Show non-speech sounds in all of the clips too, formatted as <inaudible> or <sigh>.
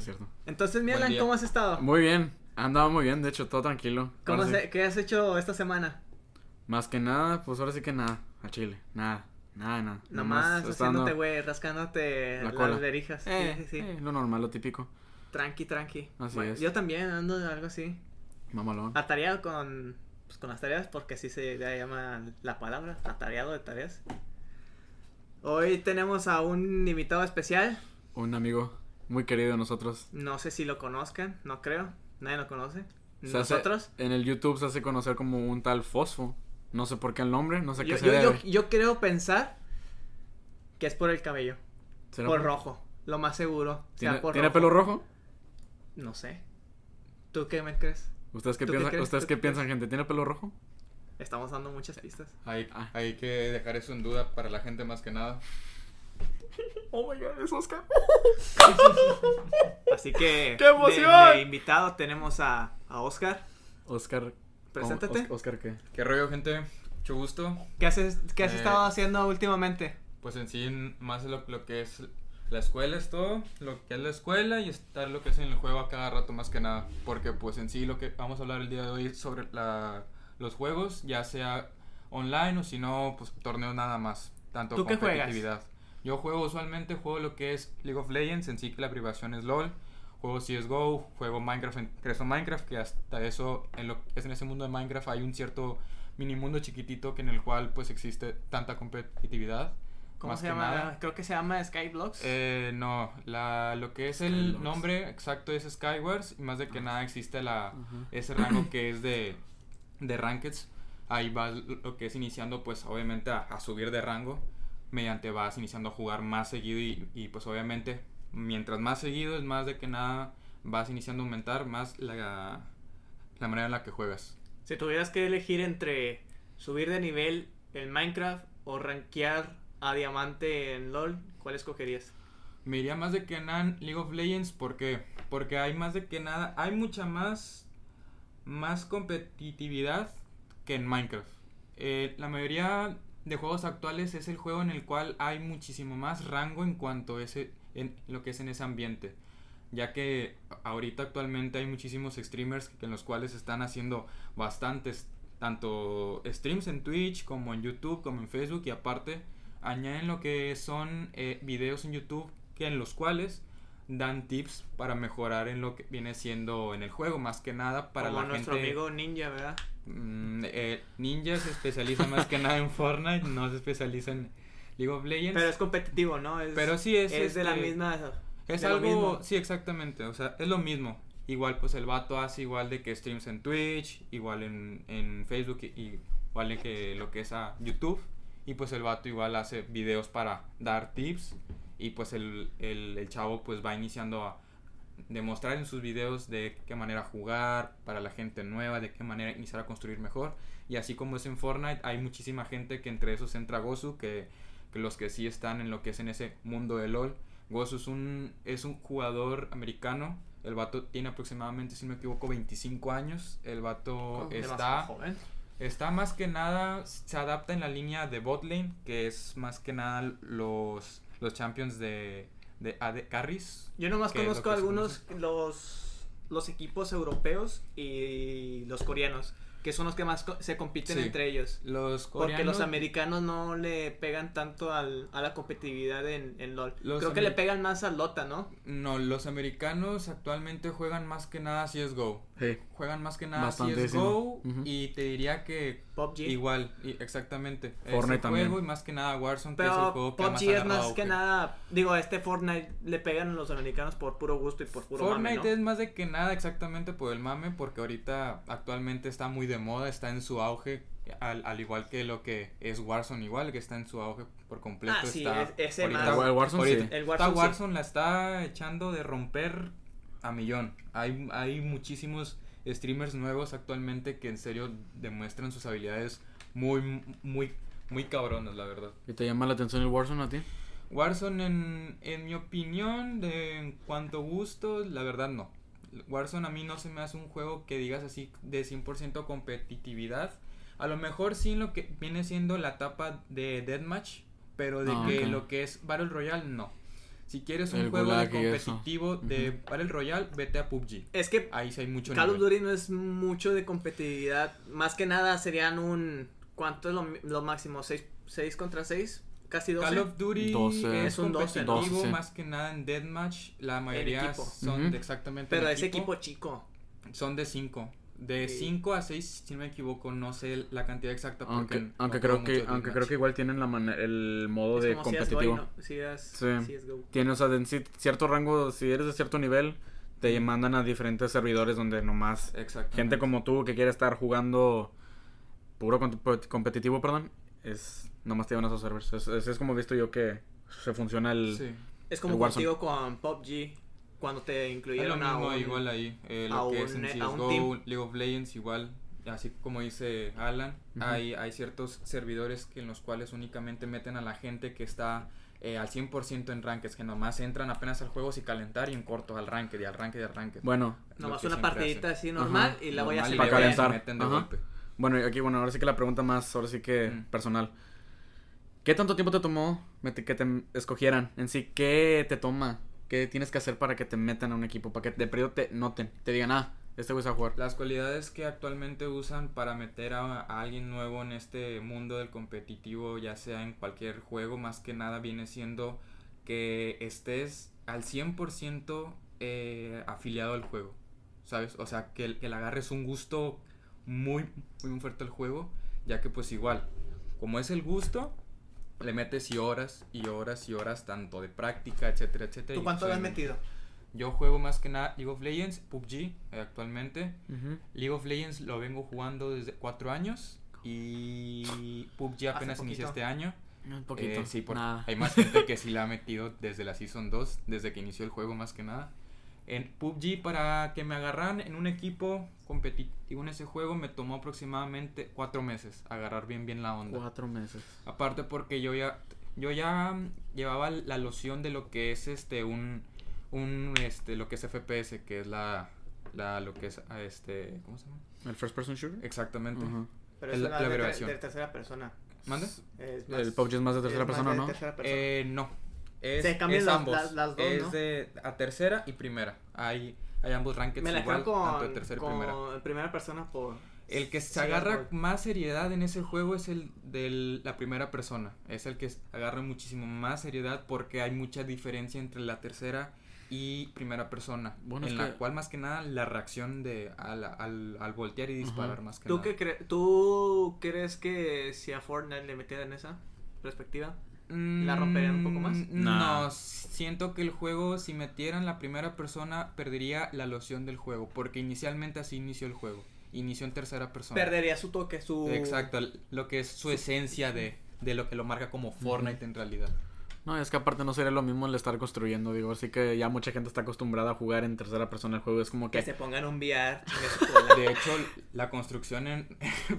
es cierto. Entonces, día. ¿cómo has estado? Muy bien, ha andado muy bien, de hecho, todo tranquilo. ¿Cómo sí, se- ¿Qué has hecho esta semana? Más que nada, pues ahora sí que nada, a Chile, nada, nada, nada. Nomás haciéndote, güey, rascándote La las verijas. Sí, Eh, sí, sí. eh, lo normal, lo típico, Tranqui, tranqui. Así Bueno, es. Yo también ando de algo así. mamalón. Atareado con, pues, con las tareas, porque así se llama la palabra, atareado de tareas. Hoy tenemos a un invitado especial. Un amigo muy querido de nosotros. No sé si lo conozcan, no creo. Nadie lo conoce. Se hace- Nosotros. en el YouTube se hace conocer como un tal Fosfo. No sé por qué el nombre, no sé Yo, qué se yo, yo, debe. yo creo pensar que es por el cabello. ¿Será Por rojo. Lo más seguro. ¿Tiene, sea por ¿tiene rojo. pelo rojo? No sé. ¿Tú qué me crees? ¿Ustedes qué ¿Tú qué piensan? ¿ustedes ¿Tú qué qué piensan gente? ¿Tiene pelo rojo? Estamos dando muchas pistas. Hay, Ah. hay que dejar eso en duda para la gente más que nada. <laughs> Oh my god, es Oscar. Así que. ¡Qué emoción! De, de invitado tenemos a, a Oscar. Oscar. Preséntate. Os- Oscar qué? ¿Qué rollo, gente? Mucho gusto. ¿Qué, haces, qué has Eh, estado haciendo últimamente? Pues en sí, más lo, lo que es la escuela es todo, lo que es la escuela y estar lo que es en el juego a cada rato más que nada. Porque pues en sí lo que vamos a hablar el día de hoy es sobre la, los juegos, ya sea online o si no, pues torneos nada más. Tanto ¿Tú qué juegas? Yo juego usualmente, juego lo que es League of Legends, en sí que la privación es LOL. Juego CSGO, juego Minecraft, en, crezo Minecraft, que hasta eso, en lo que es en ese mundo de Minecraft hay un cierto mini mundo chiquitito que en el cual pues existe tanta competitividad. ¿Cómo más se que llama? nada. Creo que se llama Skyblocks. Eh, no, la, lo que es el Skywars. nombre exacto es Skywars y más de que Ah. nada existe la, Ajá. ese rango que es de, de Rankeds. Ahí vas lo que es iniciando pues obviamente a, a subir de rango mediante vas iniciando a jugar más seguido y, y, pues obviamente mientras más seguido es más de que nada vas iniciando a aumentar más la, la manera en la que juegas. Si tuvieras que elegir entre subir de nivel en Minecraft o rankear a diamante en LOL, ¿cuál escogerías? Me iría más de que nada en League of Legends porque porque hay más de que nada, hay mucha más más competitividad que en Minecraft. Eh, la mayoría de juegos actuales es el juego en el cual hay muchísimo más rango en cuanto a ese en lo que es en ese ambiente. Ya que ahorita actualmente hay muchísimos streamers en los cuales están haciendo bastantes tanto streams en Twitch como en YouTube como en Facebook y aparte añaden lo que son eh, videos en YouTube que en los cuales dan tips para mejorar en lo que viene siendo en el juego más que nada para Como la nuestro gente amigo Ninja, ¿verdad? Mm, eh, Ninja se especializa más que nada en <laughs> Fortnite no se especializa en League of Legends Pero es competitivo, ¿no? Es, Pero sí es, es de la este, misma. es algo, mismo. sí, exactamente, o sea, es lo mismo. Igual, pues el vato hace igual de que streams en Twitch, igual en, en Facebook, y, igual de que lo que es a YouTube. Y pues el vato igual hace videos para dar tips. Y pues el, el, el chavo pues va iniciando a demostrar en sus videos de qué manera jugar para la gente nueva, de qué manera iniciar a construir mejor. Y así como es en Fortnite, hay muchísima gente que entre esos entra Gozu, que, que los que sí están en lo que es en ese mundo de LOL. Gozu es un, es un jugador americano. El vato tiene aproximadamente, si no me equivoco, 25 años. El vato Oh, está, joven. está más que nada, se adapta en la línea de bot lane, que es más que nada los, los champions de, de AD carries. Yo nomás conozco algunos, los, los equipos europeos y los coreanos, que son los que más co- se compiten Sí. entre ellos. Los Porque coreanos, los americanos no le pegan tanto al, a la competitividad en, en LOL. Los Creo que le pegan más al Dota, ¿no? No, los americanos actualmente juegan más que nada CSGO. Sí. Juegan más que nada Bastantísimo. CSGO Ujú. y te diría que PUBG. igual, y- exactamente. Fortnite Ese también. juego y más que nada Warzone, que es el juego que PUBG más es más que nada, digo, a este Fortnite le pegan los americanos por puro gusto y por puro Fortnite mame, ¿no? es más de que nada exactamente por el mame, porque ahorita actualmente está muy de moda, está en su auge, al, al igual que lo que es Warzone igual, que está en su auge por completo. Ah, sí, está es- ese ahorita- más. El Warzone ahorita- sí. El Está Warzone sí. Warzone la está echando de romper a millón. Hay, hay muchísimos streamers nuevos actualmente que en serio demuestran sus habilidades muy, muy, muy cabronas, la verdad. ¿Y te llama la atención el Warzone a ti? Warzone, en, en mi opinión, de en cuanto a gustos, la verdad no. Warzone a mí no se me hace un juego que digas así de 100% competitividad. A lo mejor sí en lo que viene siendo la etapa de Deathmatch, pero de Ah, que lo que es Battle Royale no. Si quieres un El juego de eso. competitivo de Ujú. Battle Royale, vete a PUBG. Es que Ahí sí hay mucho Call of. Duty no es mucho de competitividad. Más que nada serían un. ¿Cuánto es lo, lo máximo? ¿6, contra 6? ¿Casi 12? Call of Duty 12. es un 12, competitivo 12, sí. más que nada en Deathmatch. La mayoría equipo. son de exactamente Pero es equipo chico. Son de 5. De Sí. 5 a 6, si no me equivoco, no sé la cantidad exacta. Porque Aunque, no aunque creo que aunque creo que igual tienen la mane- el modo Es de como CS:GO, competitivo. ¿no? CS, Sí. CS:GO. Tiene, o sea, en sí, cierto rango, si eres de cierto nivel, te mandan a diferentes servidores donde nomás gente como tú que quiere estar jugando puro competitivo, perdón, es nomás te llevan a esos servers. Es, es, es como he visto yo que se funciona el Sí. Es como El contigo con PUBG. Cuando te Es lo incluyeron a un- igual ahí. eh, a lo que es un- en a un CSGO. League of Legends igual. Así como dice Alan, hay, hay ciertos servidores que en los cuales únicamente meten a la gente que está eh, al 100% en rankeds, que nomás entran apenas al juego sin calentar y en corto al ranked y al ranked y al ranked. Bueno, Nomás una partidita hacen. así normal Ajá. y la voy a hacer Para calentar. meten de Ajá. golpe. bueno, y aquí bueno, ahora sí que la pregunta más, ahora sí que Mm. personal. ¿Qué tanto tiempo te tomó que te escogieran? En sí, ¿qué te toma? ¿Qué tienes que hacer para que te metan a un equipo? Para que de periodo te noten, te digan, ah, este güey sabe jugar. Las cualidades que actualmente usan para meter a, a alguien nuevo en este mundo del competitivo, ya sea en cualquier juego, más que nada viene siendo que estés al 100% eh, afiliado al juego, ¿sabes? O sea, que, que le agarres un gusto muy, muy fuerte al juego, ya que pues igual, como es el gusto, le metes y horas y horas y horas tanto de práctica, etcétera, etcétera. ¿Tú y cuánto le has metido? Yo juego más que nada League of Legends, PUBG eh, actualmente. League of Legends lo vengo jugando desde cuatro años y PUBG apenas inició este año. Un poquito. Eh, sí, porque nada. hay más gente que <laughs> sí la ha metido desde la Season 2, desde que inició el juego más que nada. En PUBG para que me agarraran en un equipo competitivo en ese juego me tomó aproximadamente cuatro meses agarrar bien bien la onda. Cuatro meses. Aparte porque yo ya yo ya llevaba la loción de lo que es este un un este lo que es FPS, que es la la lo que es ah, este ¿cómo se llama? ¿El first person shooter? Exactamente. Ujú. Pero Es la- una la de, tercera persona. ¿Mande? Es El PUBG es más de tercera persona, de ¿no? tercera persona. Eh, no. Es, Se cambian es las- ambos. las- las dos, es ¿no? de a tercera y primera. Hay hay ambos rankings Me la igual, tanto de con, tercera y primera. primera persona por... El que se Sí, agarra por- más seriedad en ese juego es el de la primera persona. Es el que agarra muchísimo más seriedad porque hay mucha diferencia entre la tercera y primera persona. Bueno, en es la que- cual más que nada la reacción de al, al, al voltear y disparar Ajá. más que ¿Tú, nada. qué cre- ¿Tú crees que si a Fortnite le metieran esa perspectiva? ¿La romperían un poco más? Mm. No, siento que el juego, si metieran la primera persona, perdería la loción del juego. Porque inicialmente así inició el juego. Inició en tercera persona. Perdería su toque, su... Exacto, lo que es su esencia de, de lo que lo marca como Fortnite en realidad. No, es que aparte no sería lo mismo el estar construyendo, digo, así que ya mucha gente está acostumbrada a jugar en tercera persona el juego, es como Que que... se pongan un VR. <laughs> De hecho, la construcción <laughs> en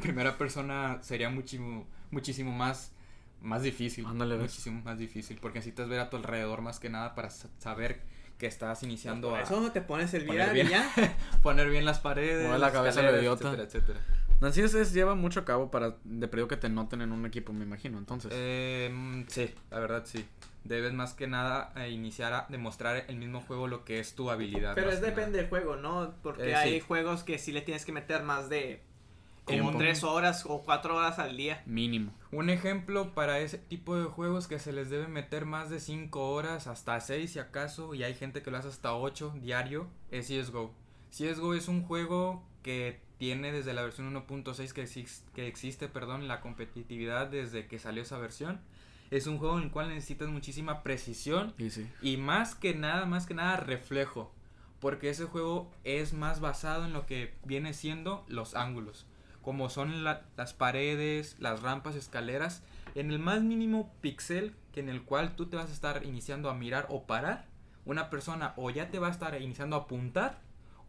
primera persona sería muchísimo, muchísimo más, más difícil. Ándale, ¿ves? muchísimo más difícil. Porque necesitas ver a tu alrededor más que nada para sa- saber que estás iniciando Por a eso te pones el poner bien, ya. <laughs> poner bien las paredes, Mueve la cabeza a escaleras, idiota. etcétera, etcétera. Así es, es- lleva mucho a cabo para de periodo que te noten en un equipo, me imagino, entonces. Eh, sí, la verdad sí. Debes más que nada eh, iniciar a demostrar el mismo juego lo que es tu habilidad. Pero es depende nada. del juego, ¿no? Porque Eh, hay sí. juegos que sí le tienes que meter más de como Tiempo. tres horas o cuatro horas al día. Mínimo. Un ejemplo para ese tipo de juegos que se les debe meter más de 5 horas, hasta 6 si acaso, y hay gente que lo hace hasta 8 diario, es CSGO. CSGO es un juego que tiene desde la versión 1.6 que, exis- que existe, perdón, la competitividad desde que salió esa versión. Es un juego en el cual necesitas muchísima precisión Y sí. y más que nada, más que nada reflejo. Porque ese juego es más basado en lo que viene siendo los ángulos. Como son la- las paredes, las rampas, escaleras. En el más mínimo pixel que en el cual tú te vas a estar iniciando a mirar o parar. Una persona o ya te va a estar iniciando a apuntar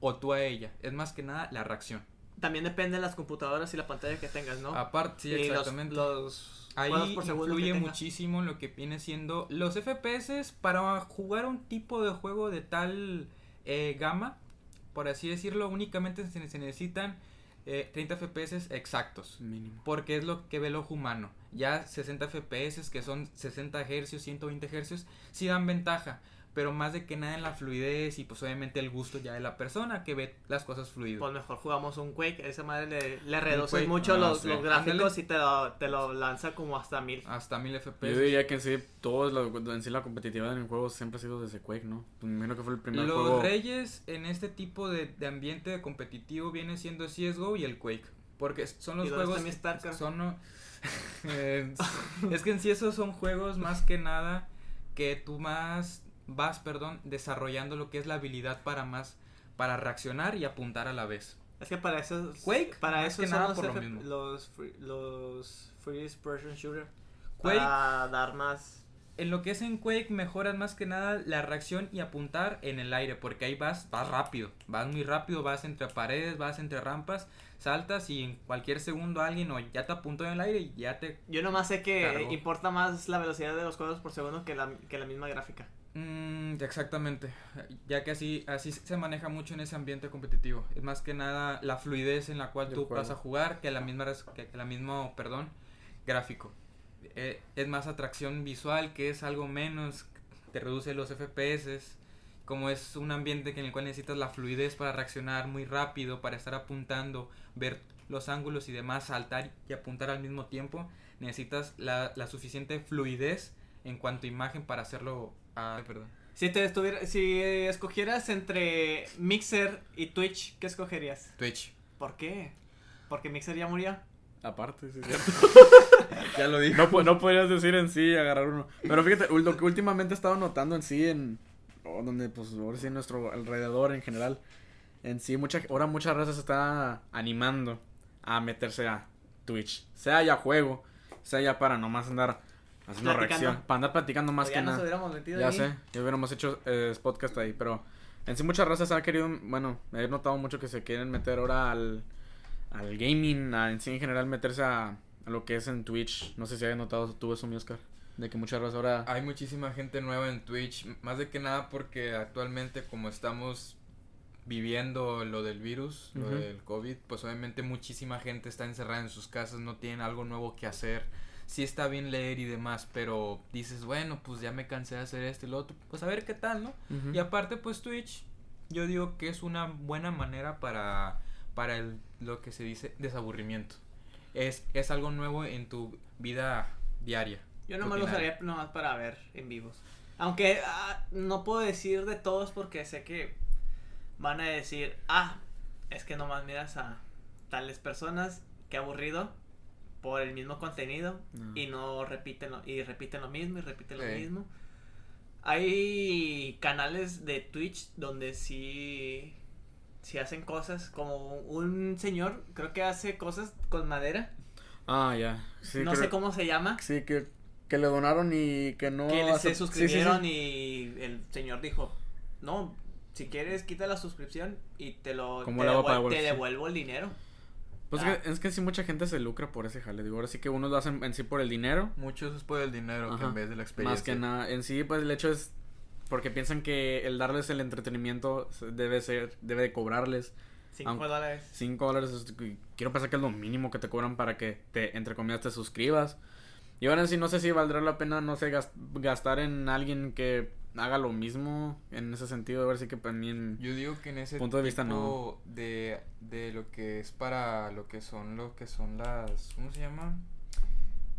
o tú a ella. Es más que nada la reacción. También depende de las computadoras y la pantalla que tengas, ¿no? Aparte, sí, los- exactamente. Los, Ahí por influye muchísimo lo que viene siendo los FPS para jugar un tipo de juego de tal eh, gama, por así decirlo, únicamente se necesitan eh, 30 FPS exactos. Mínimo. Porque es lo que ve el ojo humano. Ya 60 FPS, que son 60 Hz, 120 Hz, sí dan ventaja. Pero más de que nada en la fluidez y pues obviamente el gusto ya de la persona que ve las cosas fluidas. Pues mejor jugamos un Quake, esa madre le, le reduce mucho ah, los, sí. los gráficos Ándale. y te lo, te lo lanza como hasta mil. Hasta 1000 Yo FPS. diría que en sí, todo es lo- en sí la competitividad en el juego siempre ha sido desde Quake, ¿no? Pues me imagino que fue el primer Los juego. reyes en este tipo de, de ambiente competitivo viene siendo CSGO y el Quake. Porque son los ¿Y dónde juegos... está mi StarCraft? Son, Eh, <laughs> <laughs> es que en sí esos son juegos más que nada que tú más vas, perdón, desarrollando lo que es la habilidad para más, para reaccionar y apuntar a la vez. Es que para eso, Quake, para eso son nada los, por lo mismo. los, free, los First Person Shooter. Quake- Para dar más. En lo que es en Quake mejoras más que nada la reacción y apuntar en el aire, porque ahí vas, vas rápido, vas muy rápido, vas entre paredes, vas entre rampas, saltas y en cualquier segundo alguien o ya te apuntó en el aire y ya te... Yo nomás sé que Cargó. importa más la velocidad de los cuadros por segundo que la, que la misma gráfica. Mm, exactamente, ya que así, así se maneja mucho en ese ambiente competitivo. Es más que nada la fluidez en la cual Del tú juego. vas a jugar que la misma, res- que, que la misma, perdón, gráfico. Eh, es más atracción visual, que es algo menos, te reduce los FPS. Como es un ambiente en el cual necesitas la fluidez para reaccionar muy rápido, para estar apuntando, ver los ángulos y demás, saltar y apuntar al mismo tiempo, necesitas la, la suficiente fluidez en cuanto a imagen para hacerlo. Ah, perdón. Si te estuviera, si escogieras entre Mixer y Twitch, ¿qué escogerías? Twitch. ¿Por qué? Porque Mixer ya murió. Aparte, sí, es <laughs> cierto. <laughs> Ya lo dije. No, po- no podrías decir en sí agarrar uno. Pero fíjate, lo que últimamente he estado notando en sí, en. o donde, pues, ahora sí, en nuestro alrededor en general. En sí, mucha, ahora muchas se está animando a meterse a Twitch. Sea ya juego, sea ya para nomás andar haciendo Platicando. reacción. Para andar platicando más O que ya nos nada. hubiéramos metido Ya ahí. sé, ya hubiéramos hecho eh, podcast ahí, pero en sí muchas razas han querido, bueno, he notado mucho que se quieren meter ahora al, al gaming, a, en sí en general meterse a, a lo que es en Twitch. No sé si hayas notado tú eso, mi Oscar, de que muchas razas ahora... Hay muchísima gente nueva en Twitch, más de que nada porque actualmente como estamos viviendo lo del virus, lo del COVID, pues obviamente muchísima gente está encerrada en sus casas, no tienen algo nuevo que hacer. Sí está bien leer y demás, pero dices, bueno, pues ya me cansé de hacer esto y lo otro, pues a ver qué tal, ¿no? Y aparte, pues Twitch, yo digo que es una buena manera para, para el, lo que se dice desaburrimiento. Es, es algo nuevo en tu vida diaria. Yo nomás lo usaría nomás para ver en vivos. Aunque ah, no puedo decir de todos porque sé que van a decir, ah, es que nomás miras a tales personas, qué aburrido, por el mismo contenido No. y no repiten lo, y repiten lo mismo y repiten lo mismo. Hay canales de Twitch donde sí, sí hacen cosas, como un señor, creo que hace cosas con madera, Ah, ya. Sí, no creo- sé cómo se llama. Sí, que, que le donaron y que no... que se suscribieron y el señor dijo, no, si quieres quita la suscripción y te lo te, para devuelvo el dinero. Pues Ah. es que, es que sí mucha gente se lucra por ese jale. Digo, ahora sí que unos lo hacen en sí por el dinero. Muchos es por el dinero que en vez de la experiencia. Más que nada, en sí, pues el hecho es porque piensan que el darles el entretenimiento debe ser, debe de cobrarles Cinco Aunque- dólares. 5 dólares. es- Quiero pensar que es lo mínimo que te cobran para que te, entre comillas, te suscribas. Y ahora sí, no sé si valdrá la pena, no sé, gas- gastar en alguien que haga lo mismo en ese sentido. A ver si que también. Yo digo que en ese Punto de vista, tipo de, de lo que es para lo que son lo que son las ¿cómo se llama?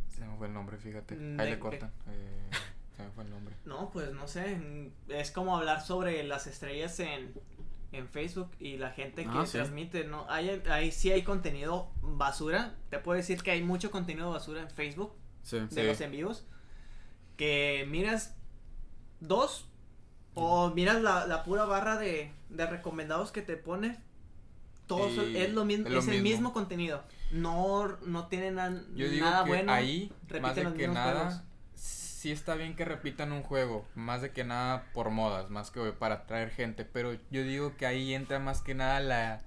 Se me fue el nombre, fíjate. Mm, Ahí le cortan. Eh, se me fue el nombre. No, pues no sé, mm, es como hablar sobre las estrellas en, en Facebook y la gente que Ah, sí. transmite, ¿no? Hay, hay, sí hay contenido basura, te puedo decir que hay mucho contenido basura en Facebook Sí. de Sí. los en vivos que miras dos o miras la, la pura barra de, de recomendados que te pone todos Y es lo mismo es lo es el mismo. contenido no no tienen nan- Yo digo nada que bueno ahí más de que nada juegos. sí está bien que repitan un juego, más de que nada por modas, más que para atraer gente, pero yo digo que ahí entra más que nada la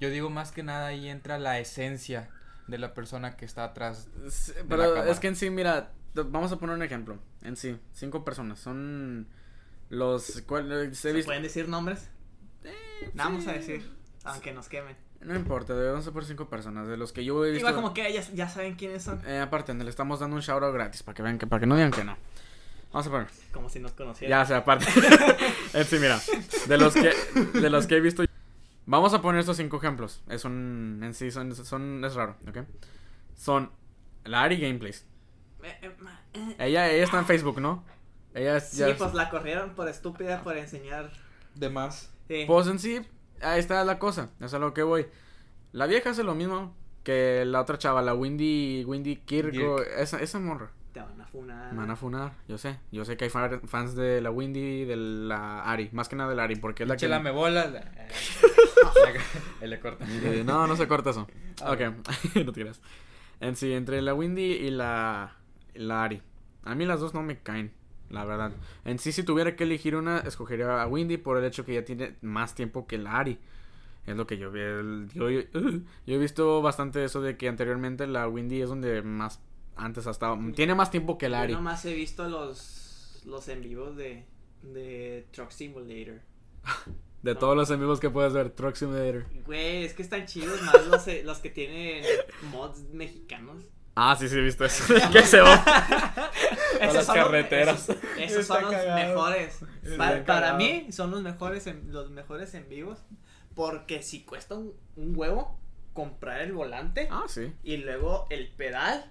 yo digo más que nada ahí entra la esencia de la persona que está atrás. Sí, Pero es que en sí, mira, vamos a poner un ejemplo. En sí, cinco personas. Son los. ¿cuál, eh, se ¿Se viste- pueden decir nombres? Eh, Vamos a decir, aunque nos quemen. No importa, de 11 por 5 personas. De los que yo he visto. Igual como que ya, ya saben quiénes son. Eh, aparte, le estamos dando un shoutout gratis para que vean que, para que no digan que no. Vamos a poner. Como si nos conocieran. Ya, o sea, aparte. <laughs> Eh, sí, mira. De los que, de los que he visto. Vamos a poner estos cinco ejemplos. Es un. En sí, son, son. Es raro, ¿ok? Son. La Ari Gameplays. Eh, eh, eh. Ella, ella está en Facebook, ¿no? Ella es. Sí, ya es- pues la corrieron por estúpida por enseñar. De más. Sí. Pues en sí, ahí está la cosa. Es a lo que voy. La vieja hace lo mismo que la otra chava, la Windy, Windy Kirko. Esa, esa morra. Te van a funar. Me van a funar, yo sé. Yo sé que hay fa- fans de la Windy y de la Ari. Más que nada de la Ari, porque es la que. Chela me bola. Él <laughs> le corta. No, no se corta eso. Ah, ok, <laughs> no te creas. En sí, entre la Windy y la, la Ari. A mí las dos no me caen, la verdad. En sí, si tuviera que elegir una, escogería a Windy por el hecho que ya tiene más tiempo que la Ari. Es lo que yo vi. el- Yo, yo, yo he visto bastante eso de que anteriormente la Windy es donde más antes ha estado. Tiene más tiempo que la Ari. Yo nomás he visto los, los en vivos de, de Truck Simulator. <laughs> De no. todos los amigos que puedes ver, Truck Simulator. Güey, es que están chidos más los, eh, los que tienen mods mexicanos. Ah, sí, sí, he visto eso. <laughs> que se va. <laughs> Esos las los- carreteras. Esos, son los cagado. mejores. Para, mí son los mejores en, los mejores en vivos. Porque si cuesta un, un huevo comprar el volante Ah, sí. y luego el pedal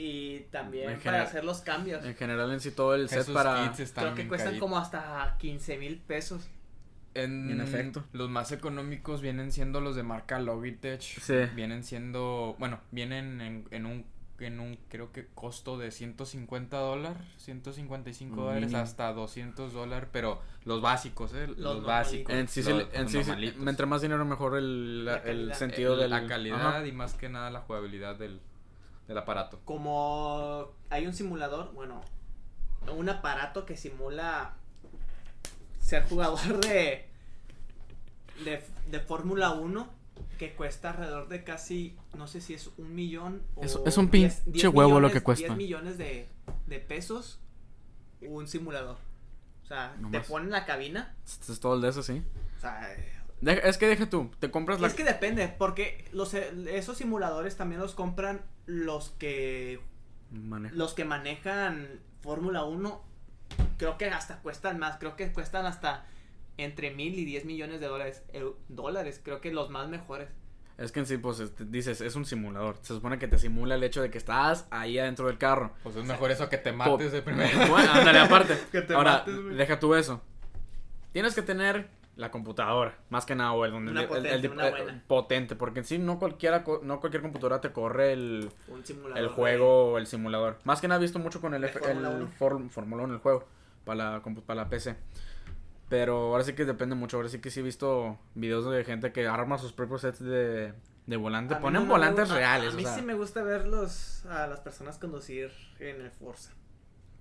y también En para hacer los cambios. En general, en sí, todo el set para. Creo que cuestan como hasta 15 mil pesos. En, En efecto. Los más económicos vienen siendo los de marca Logitech. Sí. Vienen siendo, bueno, vienen en, en un, en un, creo que costo de 150 dólares, 155 dólares Mínimo. hasta 200 dólares, pero los básicos, ¿eh? Los, básicos. En sí, los- en los sí, entre más dinero, mejor el, la- La el sentido El- de La calidad Ajá. y más que nada la jugabilidad del, del aparato. Como hay un simulador, bueno, un aparato que simula ser jugador de de, de Fórmula 1 que cuesta alrededor de casi, no sé si es un millón o Es- es un 10 pinche 10 huevo lo que cuesta. 10 millones de, de pesos un simulador. O sea, No te más. ponen la cabina. Es es todo el de eso, sí. O sea, Deja- es que deja tú, te compras la. es que depende, porque los, esos simuladores también los compran los que Maneja. los que manejan Fórmula 1 creo que hasta cuestan más, creo que cuestan hasta entre mil y diez millones de dólares, eu- dólares, creo que los más mejores. Es que en sí, pues este, dices, es un simulador. Se supone que te simula el hecho de que estás ahí adentro del carro. Pues es mejor eso que te mates de primero. Bueno, ándale, aparte. <laughs> Que te Ahora, mates, deja tú eso. Tienes que tener la computadora, más que nada, o el donde Una el- el- potente, el- una eh, buena. potente, porque en sí no cualquiera no cualquier computadora te corre el, el juego o el simulador. Más que nada he visto mucho con el, el 1. For- Fórmula 1 el juego para la para la PC. Pero ahora sí que depende mucho, ahora sí que sí he visto videos de gente que arma sus propios sets de, de volante, A ponen no volantes gu- a- reales, A, mí o sea. sí me gusta verlos a las personas conducir en el Forza.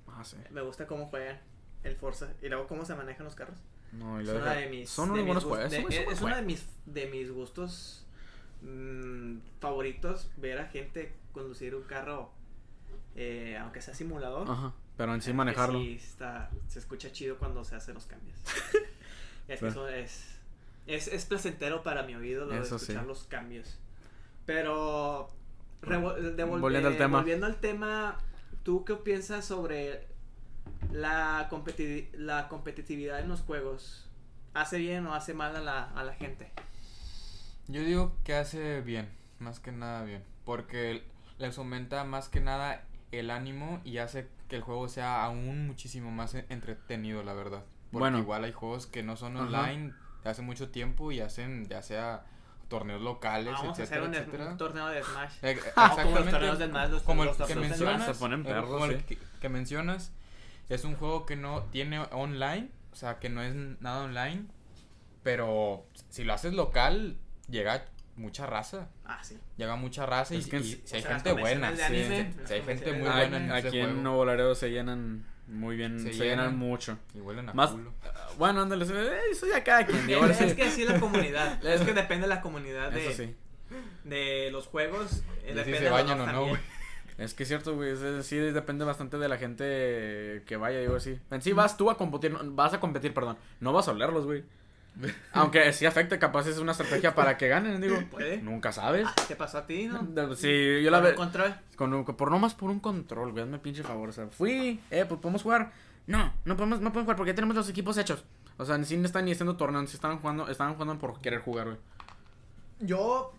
Ah, sí. Me gusta cómo juegan el Forza y luego cómo se manejan los carros. No, y Es una de mis, son de unos mis buenos gust- juegos. de- son- son es uno de mis, de mis gustos mm, favoritos ver a gente conducir un carro, eh, aunque sea simulador. Ajá, pero en sí eh, manejarlo. sí está, se escucha chido cuando se hacen los cambios. <laughs> es que eso es, es, es placentero para mi oído lo de Eso sí. escuchar los cambios. Pero, Volviendo al tema. volviendo al tema, ¿tú qué piensas sobre la, competi- la competitividad en los juegos? ¿Hace bien o hace mal a la, a la gente? Yo digo que hace bien, más que nada bien, porque les aumenta más que nada el ánimo y hace que el juego sea aún muchísimo más e- entretenido, la verdad. Porque Bueno. igual hay juegos que no son Ajá. online de hace mucho tiempo y hacen ya sea torneos locales, Vamos a hacer etcétera, un, etcétera. un torneo de Smash. Eh, como los torneos de Smash, los- como el los que torneos de mencionas, Smash. Se ponen perros, como el sí. que, que mencionas, es un juego que no tiene online, o sea, que no es nada online, pero si lo haces local, llega mucha raza. Ah, sí. Llega mucha raza y, Es que y si hay sea, gente buena. sí, anime, si hay gente muy buena en Aquí ese en juego. Nuevo Laredo se llenan muy bien, se, Se llenan, llenan. mucho. Y huelen a Más, culo. ah, bueno, ándale, eh, eso ya cada quien. Es, es que así es la comunidad. <laughs> es que depende de la comunidad de, Eso sí. de los juegos. eh, si depende se bañan o no, güey. Es que es cierto, güey. es- es- sí, depende bastante de la gente que vaya, digo así. En sí vas tú a competir, no- vas a competir, perdón. No vas a olerlos, güey. <laughs> Aunque sí afecta, capaz es una estrategia para que ganen, digo. Puede. Nunca sabes. Ah, ¿Te pasó a ti, no? De- Sí, yo la Con un ve. control. Con, un- por nomás por un control, güey. Hazme pinche favor. O sea, fui, eh, pues podemos jugar. No, no podemos, no podemos jugar porque ya tenemos los equipos hechos. O sea, ni si no están ni haciendo torneos, si estaban jugando, estaban jugando por querer jugar, güey. Yo,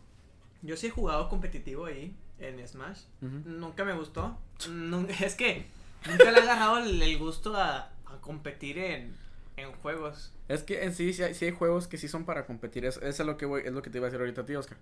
yo sí he jugado competitivo ahí en Smash. Ujú. Nunca me gustó. <laughs> Nun- <laughs> es que nunca le he agarrado el, el gusto a, a competir en, en juegos. Es que en sí, sí hay, sí hay juegos que sí son para competir. Es, es a lo que voy, es lo que te iba a decir ahorita, tío, Oscar.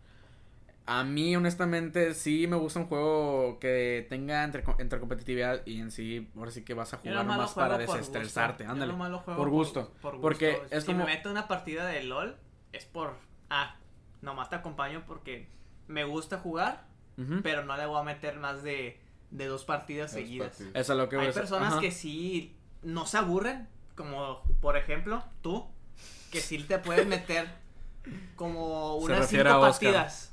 A mí, honestamente, sí me gusta un juego que tenga entre, entre competitividad y en sí, ahora sí que vas a jugar nomás para por desestresarte. gusto. Ándale. lo juego por gusto. por Porque gusto. es si como- me meto una partida de LOL, es por. Ah, nomás te acompaño porque me gusta jugar, Pero no le voy a meter más de, de dos partidas Dos seguidas. partidas. Es lo que Hay personas Ajá. que sí no se aburren, como por ejemplo tú, que sí te puedes meter como unas cinco partidas.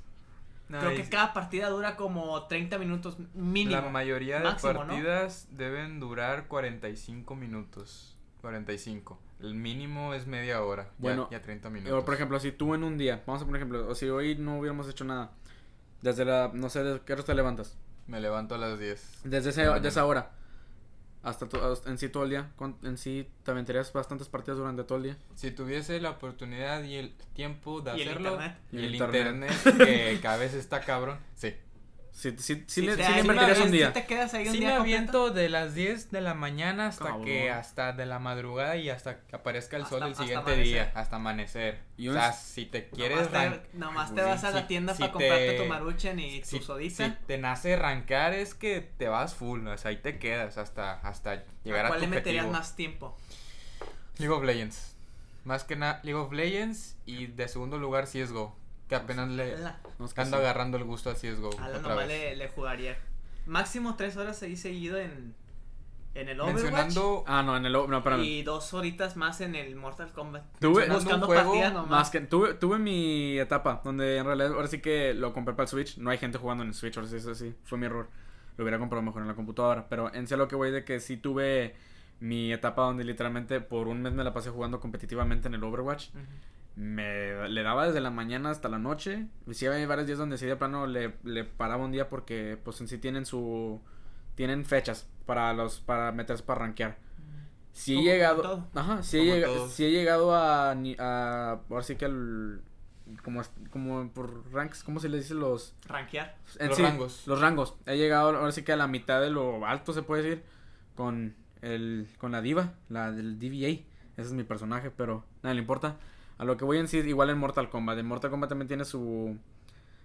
No, Creo que cada partida dura como 30 minutos mínimo. La mayoría de máximo, ¿no? partidas deben durar 45 minutos. 45. El mínimo es media hora. Bueno, ya, ya 30 O, minutos. por ejemplo, si tú en un día, vamos a poner ejemplo, o si hoy no hubiéramos hecho nada, desde la, no sé, ¿de qué hora te levantas? Me levanto a las 10. Desde, ese, de esa hora hasta to- hasta- en sí todo el día, ¿cuán- en sí te aventarías bastantes partidas durante todo el día. Si tuviese la oportunidad y el tiempo de Y el hacerlo. internet. Y el el internet, internet. que cada vez está cabrón. Sí. Sí, sí, sí, Sí le, sí le invertirías me- un día. te quedas ahí un Sí día me completo. aviento de las 10 de la mañana hasta Cabrón. que hasta de la madrugada y hasta que aparezca el Hasta- sol el siguiente día, hasta amanecer. Y o sea, si te quieres Nomás te, nomás te vas a la si- tienda si para comprarte te- tu maruchan y tu si, sodita. si te nace rankear es que te vas full, o sea, ahí te quedas hasta hasta llegar ¿A a, cuál tu le meterías objetivo. más tiempo? League of Legends. Más que nada League of Legends y de segundo lugar CS:GO, que apenas le es ando sí. agarrando el gusto a CS:GO ala, otra nomás vez. le, le jugaría. Máximo tres horas ahí seguido en, en el Overwatch. Mencionando Ah, no, en el... No, espérame. y dos horitas más en el Mortal Kombat. Tuve- Buscando partidas nomás. Más que tuve, tuve mi etapa donde en realidad ahora sí que lo compré para el Switch. No hay gente jugando en el Switch, ahora sí, eso sí, fue mi error. Lo hubiera comprado mejor en la computadora. Pero en sí a lo que voy de que sí tuve mi etapa donde literalmente por un mes me la pasé jugando competitivamente en el Overwatch. Me le daba desde la mañana hasta la noche. Sí había varios días donde sí de plano le, le paraba un día porque pues en sí tienen su... Tienen fechas para los para meterse para rankear. Sí he llegado, ajá, sí he, todos. sí he llegado a, a ahora sí que al como como por ranks, ¿cómo se les dice los Rankear. en Los sí, rangos. Los rangos. He llegado ahora sí que a la mitad de lo alto se puede decir con el con la diva, la del DVA. Ese es mi personaje, pero nada le importa. A lo que voy en sí igual en Mortal Kombat. En Mortal Kombat también tiene su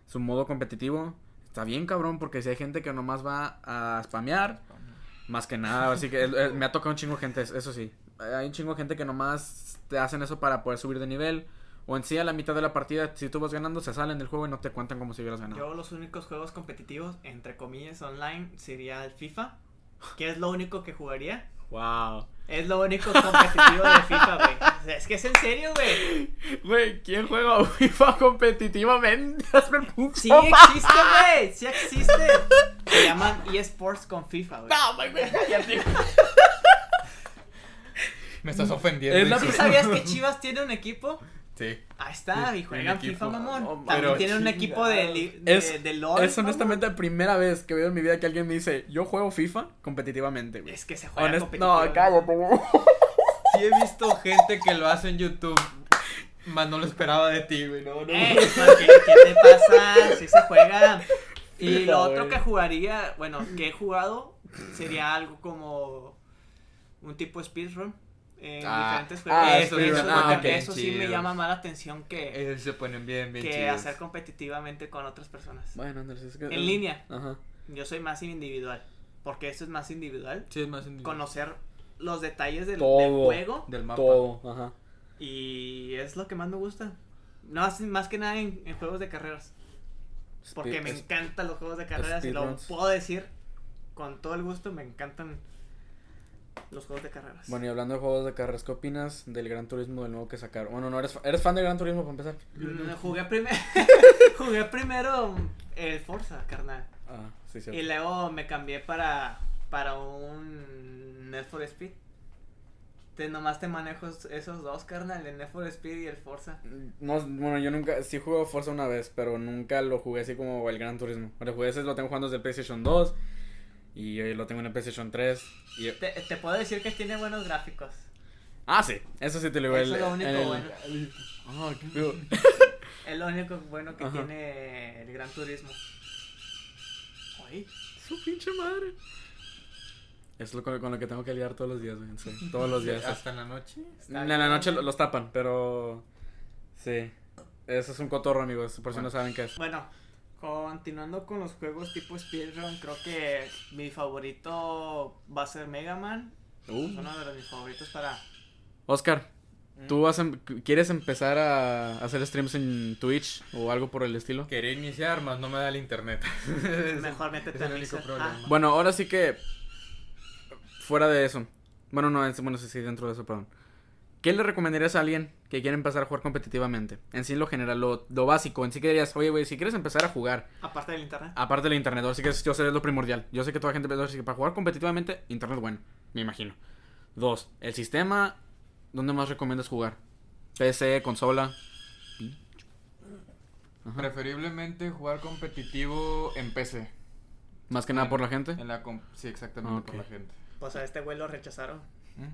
su modo competitivo. Está bien cabrón porque si hay gente que nomás va a spamear, más que nada, así que eh, me ha tocado un chingo de gente, eso sí. Hay un chingo de gente que nomás te hacen eso para poder subir de nivel. O en sí a la mitad de la partida, si tú vas ganando, se salen del juego y no te cuentan como si hubieras ganado. Yo los únicos juegos competitivos, entre comillas, online, sería el FIFA. Que es lo único que jugaría. Wow. Es lo único competitivo de FIFA, güey. Es que es en serio, güey. Güey, ¿quién juega FIFA competitivamente? <laughs> Sí existe, güey. Sí existe. Se llaman eSports con FIFA, güey. No, güey, cállate. Me estás ofendiendo. Es la ¿Sí insisto. sabías que Chivas tiene un equipo? Sí. Ahí está, y juegan. FIFA, mamón. No, También pero tienen un equipo de, de, Es, de LOL. es mamón. honestamente la primera vez que veo en mi vida que alguien me dice, yo juego FIFA competitivamente, güey. Es que se juega Honest- competitivo. no, cállate. <laughs> Sí he visto gente que lo hace en YouTube. Más no lo esperaba de ti, güey. No, no. Eh, ¿qué, ¿Qué te pasa? Sí se juega. Y lo otro que jugaría, bueno, que he jugado, sería algo como un tipo speedrun en Ah, diferentes ah, juegos. eso eso, speedrun, ah, ok. eso sí me llama más la atención que, Eh, se ponen bien, bien que chidos. hacer competitivamente con otras personas. Bueno, Andrés, es que... En línea. Ajá. Yo soy más individual, porque esto es más individual. Sí, es más individual. Conocer los detalles del, juego Del mapa. Todo, ajá. y es lo que más me gusta. No, más- que nada en, en juegos de carreras. Porque Speed- me encantan los juegos de carreras y lo puedo decir con todo el gusto, me encantan los juegos de carreras. Bueno, y hablando de juegos de carreras, ¿qué opinas del Gran Turismo del nuevo que sacaron? Bueno, no eres, ¿eres fan del Gran Turismo para empezar. Mm, jugué, primer- <laughs> jugué primero el Forza, carnal. Ah, sí, Y sí. luego me cambié para, para un Need for Speed. Te, nomás te manejo esos dos, carnal, el Need for Speed y el Forza. No, bueno, yo nunca, sí jugué Forza una vez, pero nunca lo jugué así como el Gran Turismo. Lo jugué ese lo tengo jugando desde el PlayStation 2 y hoy lo tengo en el PlayStation 3. Y... Te, te puedo decir que tiene buenos gráficos. Ah, sí, eso sí te lo digo. Eso es lo único el- bueno. Ah, qué. <laughs> Es lo único bueno que Ajá. tiene el Gran Turismo. Ay, Su pinche madre. Es lo con, con lo que tengo que lidiar todos los días, güey. serio, Todos los días. Hasta en la noche. está En la noche lo- los tapan, pero. Sí. Eso es un cotorro, amigos. Por si no saben qué es. Bueno, continuando con los juegos tipo speedrun, creo que mi favorito va a ser Mega Man. Uh. Es uno de mis favoritos para... Oscar, Mm. ¿tú vas a em- quieres empezar a hacer streams en Twitch o algo por el estilo? Quería iniciar, más no me da el internet. <laughs> Mejor métete es el único problema. Ah. Bueno, ahora sí que. Fuera de eso. Bueno, no, es- bueno, sí, sí, dentro de eso, perdón. ¿Qué le recomendarías a alguien que quiere empezar a jugar competitivamente? En sí, lo general, lo, lo básico. En sí, que dirías, oye, güey, si quieres empezar a jugar, Aparte del internet. aparte del internet, ahora sí que yo sé es lo primordial. Yo sé que toda la gente que para jugar competitivamente, internet bueno, me imagino. Dos, el sistema, ¿dónde más recomiendas jugar? PC, consola. Ajá. Preferiblemente jugar competitivo en PC. Más que nada por la gente. En la sí, exactamente por la gente. Pues a este güey lo rechazaron ¿Mm?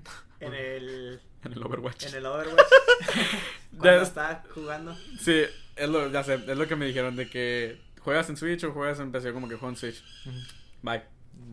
en el, En el Overwatch. en el Overwatch. <laughs> cuando Ya- estaba jugando. Sí, es lo, ya sé, es lo que me dijeron de que juegas en Switch o juegas en PC, Yo como que juego en Switch. Bye.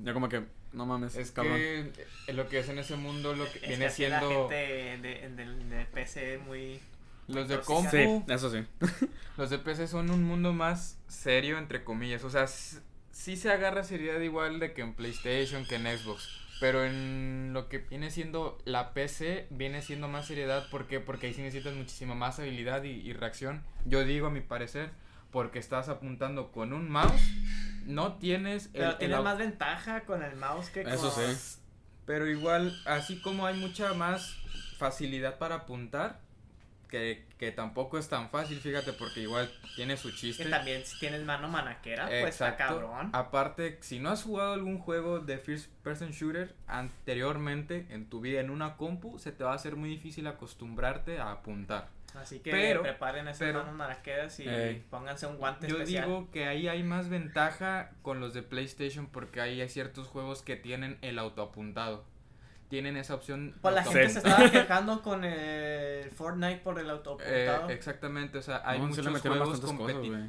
Ya como que, no mames, Es cabrón. que eh, lo que es en ese mundo lo que Es viene que siendo la gente de, de, de PC muy... los de compu. Sí, eso sí. <laughs> Los de PC son un mundo más serio, entre comillas. O sea, sí se agarra seriedad igual de que en PlayStation, que en Xbox. Pero en lo que viene siendo la PC, viene siendo más seriedad. ¿Por qué? Porque ahí sí necesitas muchísima más habilidad y, y reacción. Yo digo, a mi parecer, porque estás apuntando con un mouse. No tienes Pero el tiene au- más ventaja con el mouse que con... Eso sí. Pero igual, así como hay mucha más facilidad para apuntar, que, que tampoco es tan fácil, fíjate, porque igual tiene su chiste. Que también si tienes mano manaquera, pues está Exacto. cabrón. Aparte, si no has jugado algún juego de first person shooter anteriormente en tu vida en una compu, se te va a hacer muy difícil acostumbrarte a apuntar. Así que pero- preparen esas pero- manos y pónganse un guante Yo especial. digo que ahí hay más ventaja con los de PlayStation porque ahí hay ciertos juegos que tienen el autoapuntado. Tienen esa opción. Pues la gente se estaba <laughs> quejando con el Fortnite por el Eh, autoapuntado. exactamente, o sea, hay No, muchos juegos cosas,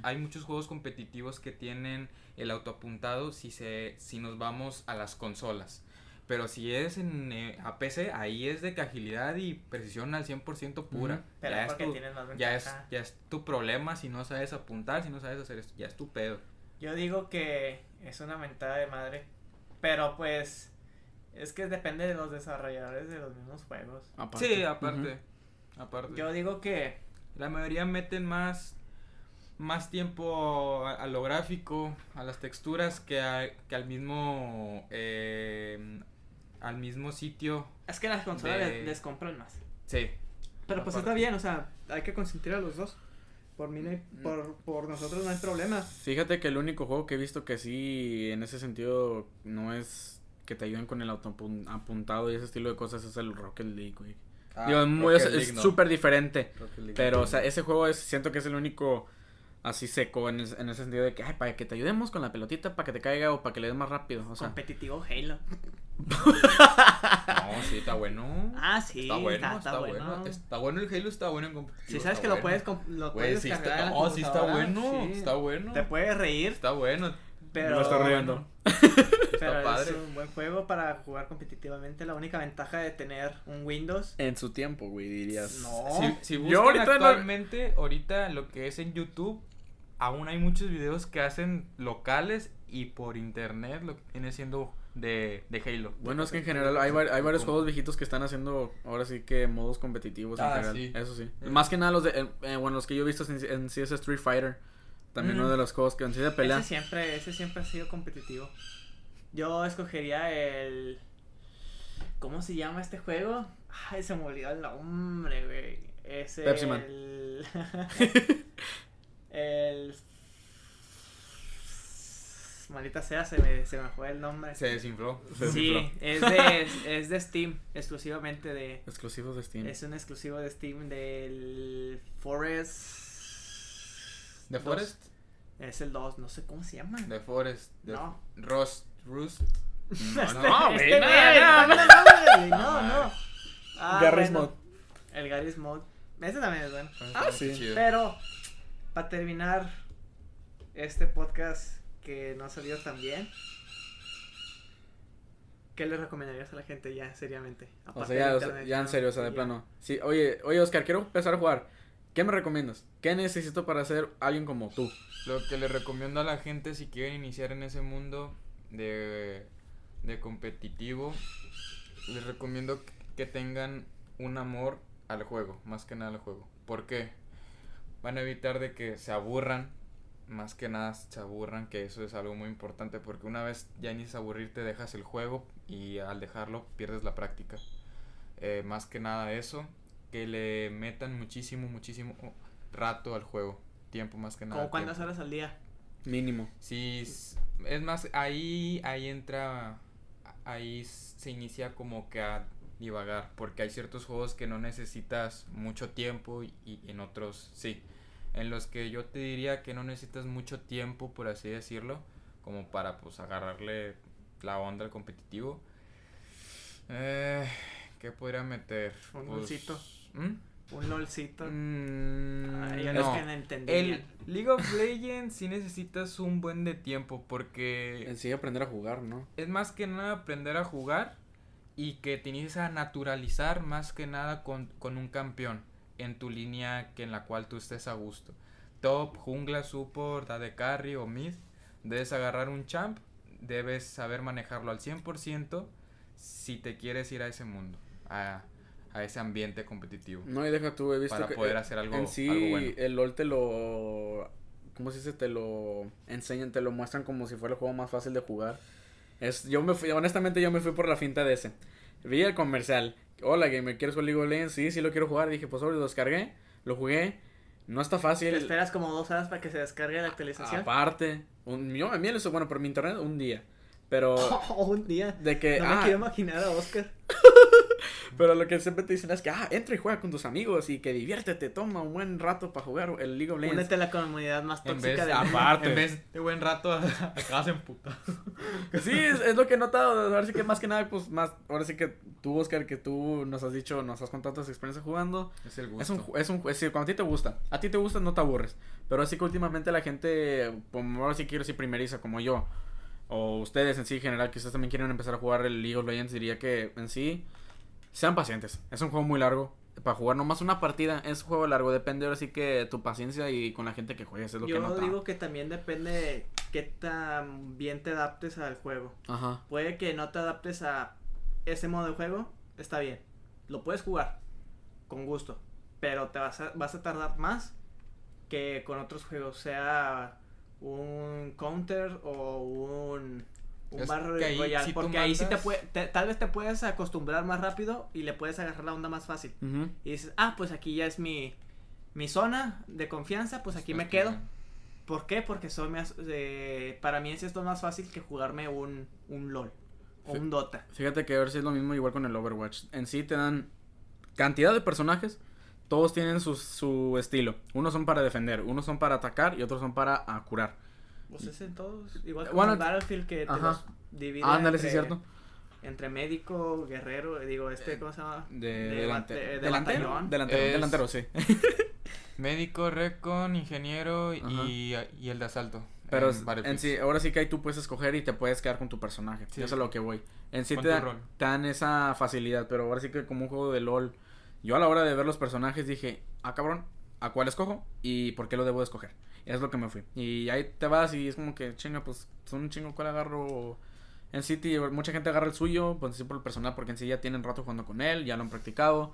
hay muchos juegos competitivos que tienen el autoapuntado si se si nos vamos a las consolas. Pero si es en eh, a PC, ahí es de que agilidad y precisión al 100% pura. Pero ya, es tu, tienes más ya, es, ventaja. ya es tu problema si no sabes apuntar, si no sabes hacer esto, ya es tu pedo. Yo digo que es una mentada de madre. Pero pues es que depende de los desarrolladores de los mismos juegos. Aparte. Sí, aparte. aparte. Yo digo que La mayoría meten más más tiempo a, a lo gráfico, a las texturas que, a- que al mismo eh, al mismo sitio. es que las consolas De- les, les compran más. Sí. Pero pues Aparte. está bien, o sea, hay que consentir a los dos. Por mí no hay- por, por nosotros no hay problema. Fíjate que el único juego que he visto que sí, en ese sentido, no es que te ayuden con el autoapuntado y ese estilo de cosas, es el Rocket League, güey. Digo, es muy- es- es súper diferente. Pero, o sea, ese juego es, siento que es el único así seco en, es- en ese sentido de que, ay, para que te ayudemos con la pelotita, para que te caiga o para que le des más rápido. O sea, Competitivo Halo. No, sí, está bueno. Ah, sí, está bueno, está- está, está bueno. bueno. Está bueno el Halo, está bueno en competitivo. Si sabes que lo puedes, lo puedes sí descargar está, oh, sí está bueno, sí. está bueno. Te puedes reír, Está bueno. Pero, me estoy riendo. <laughs> pero es padre. un buen juego para jugar competitivamente. La única ventaja de tener un Windows. En su tiempo, güey, dirías. No. Si, si Yo ahorita no- actualmente, ahorita lo que es en YouTube, aún hay muchos videos que hacen locales y por internet lo que viene siendo de, de Halo. Bueno, es que en general hay, var- hay varios juegos viejitos que están haciendo ahora sí que modos competitivos en Ah, general. sí. Eso sí. Eh. Más que nada los de, eh, eh, bueno, los que yo he visto en, en es Street Fighter. También Mm. uno de los juegos que en sí de pelea. Ese siempre, ese siempre ha sido competitivo. Yo escogería el. ¿Cómo se llama este juego? Ay, se me olvidó el nombre, güey. Es Pepsi Man. el. <laughs> el. Maldita sea, se me, se me fue el nombre. Se desinfló. Se Sí, desinfló. es de, <laughs> es de Steam, exclusivamente de... Exclusivos de Steam. Es un exclusivo de Steam del Forest... ¿The dos. Forest? Es el 2, no sé cómo se llama. The Forest. The No. Rust. <laughs> Este- no, güey, este no, güey, no. no, no, no, no, Ah. no. Ah, Garry's bueno, Mod. El Garry's Mod. Ese también es bueno. Ah, sí. Chido. Pero, para terminar este podcast que no salió tan bien, ¿qué le recomendarías a la gente ya, seriamente? O sea, ya, ya en ¿no? serio, o sea, de Ya. plano. Sí, oye, oye, Oscar, quiero empezar a jugar. ¿Qué me recomiendas? ¿Qué necesito para ser alguien como tú? Lo que le recomiendo a la gente si quieren iniciar en ese mundo de, de competitivo, les recomiendo que tengan un amor al juego, más que nada al juego. ¿Por qué? Van a evitar de que se aburran, más que nada se aburran, que eso es algo muy importante, porque una vez ya inicias a aburrirte dejas el juego y al dejarlo pierdes la práctica. Eh, más que nada eso, que le metan muchísimo, muchísimo rato al juego. Tiempo más que nada. ¿Como cuántas tiempo. horas al día? Mínimo. Sí, es más, ahí, ahí entra, ahí se inicia como que a divagar, porque hay ciertos juegos que no necesitas mucho tiempo y, y en otros sí. En los que yo te diría que no necesitas mucho tiempo, por así decirlo, como para pues agarrarle la onda al competitivo. Eh, ¿Qué podría meter? Un Pues. ¿Mm? Un LOLcito. Mm, Ay, a los no. que no entendí. El League of Legends sí necesitas un buen de tiempo porque En sí, aprender a jugar, ¿no? es más que nada aprender a jugar y que te inicies a naturalizar más que nada con, con un campeón en tu línea que en la cual tú estés a gusto. Top, jungla, support, AD carry o mid, debes agarrar un champ, debes saber manejarlo al 100% si te quieres ir a ese mundo, a, a ese ambiente competitivo. No, y deja tú, he visto Para que poder eh, hacer algo- en sí algo bueno. el LOL te lo ¿cómo se dice? Te lo enseñan, te lo muestran como si fuera el juego más fácil de jugar. Es yo me fui honestamente yo me fui por la finta de ese. Vi el comercial. Hola, gamer, ¿quieres jugar League of Legends? Sí, sí lo quiero jugar. Dije, pues sobre lo descargué, lo jugué. No está fácil. Te esperas como dos horas para que se descargue la actualización. Aparte, un, yo, a mí eso, bueno, por mi internet un día. Pero <laughs> un día. de que No me ah, quiero imaginar a Oscar. <laughs> Pero lo que siempre te dicen es que, ah, entra y juega con tus amigos y que diviértete, toma un buen rato para jugar el League of Legends. Únete a la comunidad más En tóxica vez, del mundo. aparte. en vez de buen rato, <laughs> acabas en puta. Sí, es, es lo que he notado. Ahora sí que más que nada, pues más. Ahora sí que tú, Oscar, que tú nos has dicho, nos has contado tus experiencias jugando. Es el gusto. Es un, es un, es decir, cuando a ti te gusta, a ti te gusta, no te aburres. Pero así que últimamente la gente, como ahora sí quiero decir primeriza, como yo, o ustedes en sí en general, que ustedes también quieren empezar a jugar el League of Legends, diría que en sí, sean pacientes. Es un juego muy largo. Para jugar nomás una partida es un juego largo, depende ahora sí que tu paciencia y con la gente que juegues, es lo que Yo notado. digo que también depende de qué tan bien te adaptes al juego. Ajá. Puede que no te adaptes a ese modo de juego, está bien. Lo puedes jugar con gusto, pero te vas a, vas a tardar más que con otros juegos, sea un counter o un, un Battle Royale, si porque ahí sí te puede, te- tal vez te puedes acostumbrar más rápido y le puedes agarrar la onda más fácil. Y dices, ah, pues aquí ya es mi, mi zona de confianza, pues aquí me quedo. ¿Por qué? Porque soy más, eh, para mí es esto más fácil que jugarme un, un LOL o un Dota. Fíjate que a ver si es lo mismo igual con el Overwatch. En sí te dan cantidad de personajes, todos tienen su, su estilo. Unos son para defender, unos son para atacar y otros son para ah, curar. Pues es en todos, igual que Bueno, en Battlefield que te ajá. los divide Ándale, sí entre, es cierto. entre médico, guerrero, eh, digo, este, ¿cómo se llama? De, de delante- bat- de- de delantero, delantero, Es- delantero, sí. <laughs> Médico, recon, ingeniero y, y el de asalto. Pero en sí, ahora sí que ahí tú puedes escoger y te puedes quedar con tu personaje. Sí. Eso es a lo que voy. En sí te, da- te dan esa facilidad, pero ahora sí que como un juego de LOL, yo a la hora de ver los personajes dije, ah cabrón, ¿a cuál escojo? ¿Y por qué lo debo de escoger? Y es lo que me fui. Y ahí te vas y es como que, chinga, pues son un chingo cuál agarro. En City mucha gente agarra el suyo, pues sí por el personal, porque en sí ya tienen rato jugando con él, ya lo han practicado.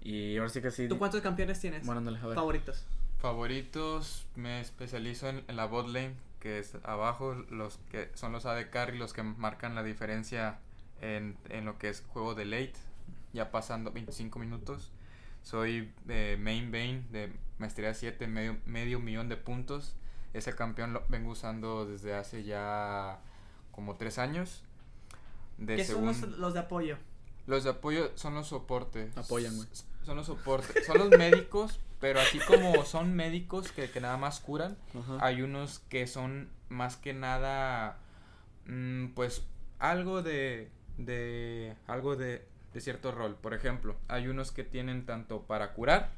Y ahora sí que sí. ¿Tú cuántos campeones tienes? Bueno, ándale, a ver. favoritos. Favoritos, me especializo en, en la bot lane, que es abajo, los que son los AD carry, los que marcan la diferencia en, en lo que es juego de late, ya pasando 25 minutos. Soy eh, main bane de maestría 7, medio, medio millón de puntos. ese campeón lo vengo usando desde hace ya como tres años. De ¿Qué son los, los, de apoyo? Los de apoyo son los soportes. Apoyan, güey. Son los soportes. Son los médicos, pero así como son médicos que, que nada más curan, hay unos que son más que nada, mm, pues, algo de, de, algo de, de cierto rol. Por ejemplo, hay unos que tienen tanto para curar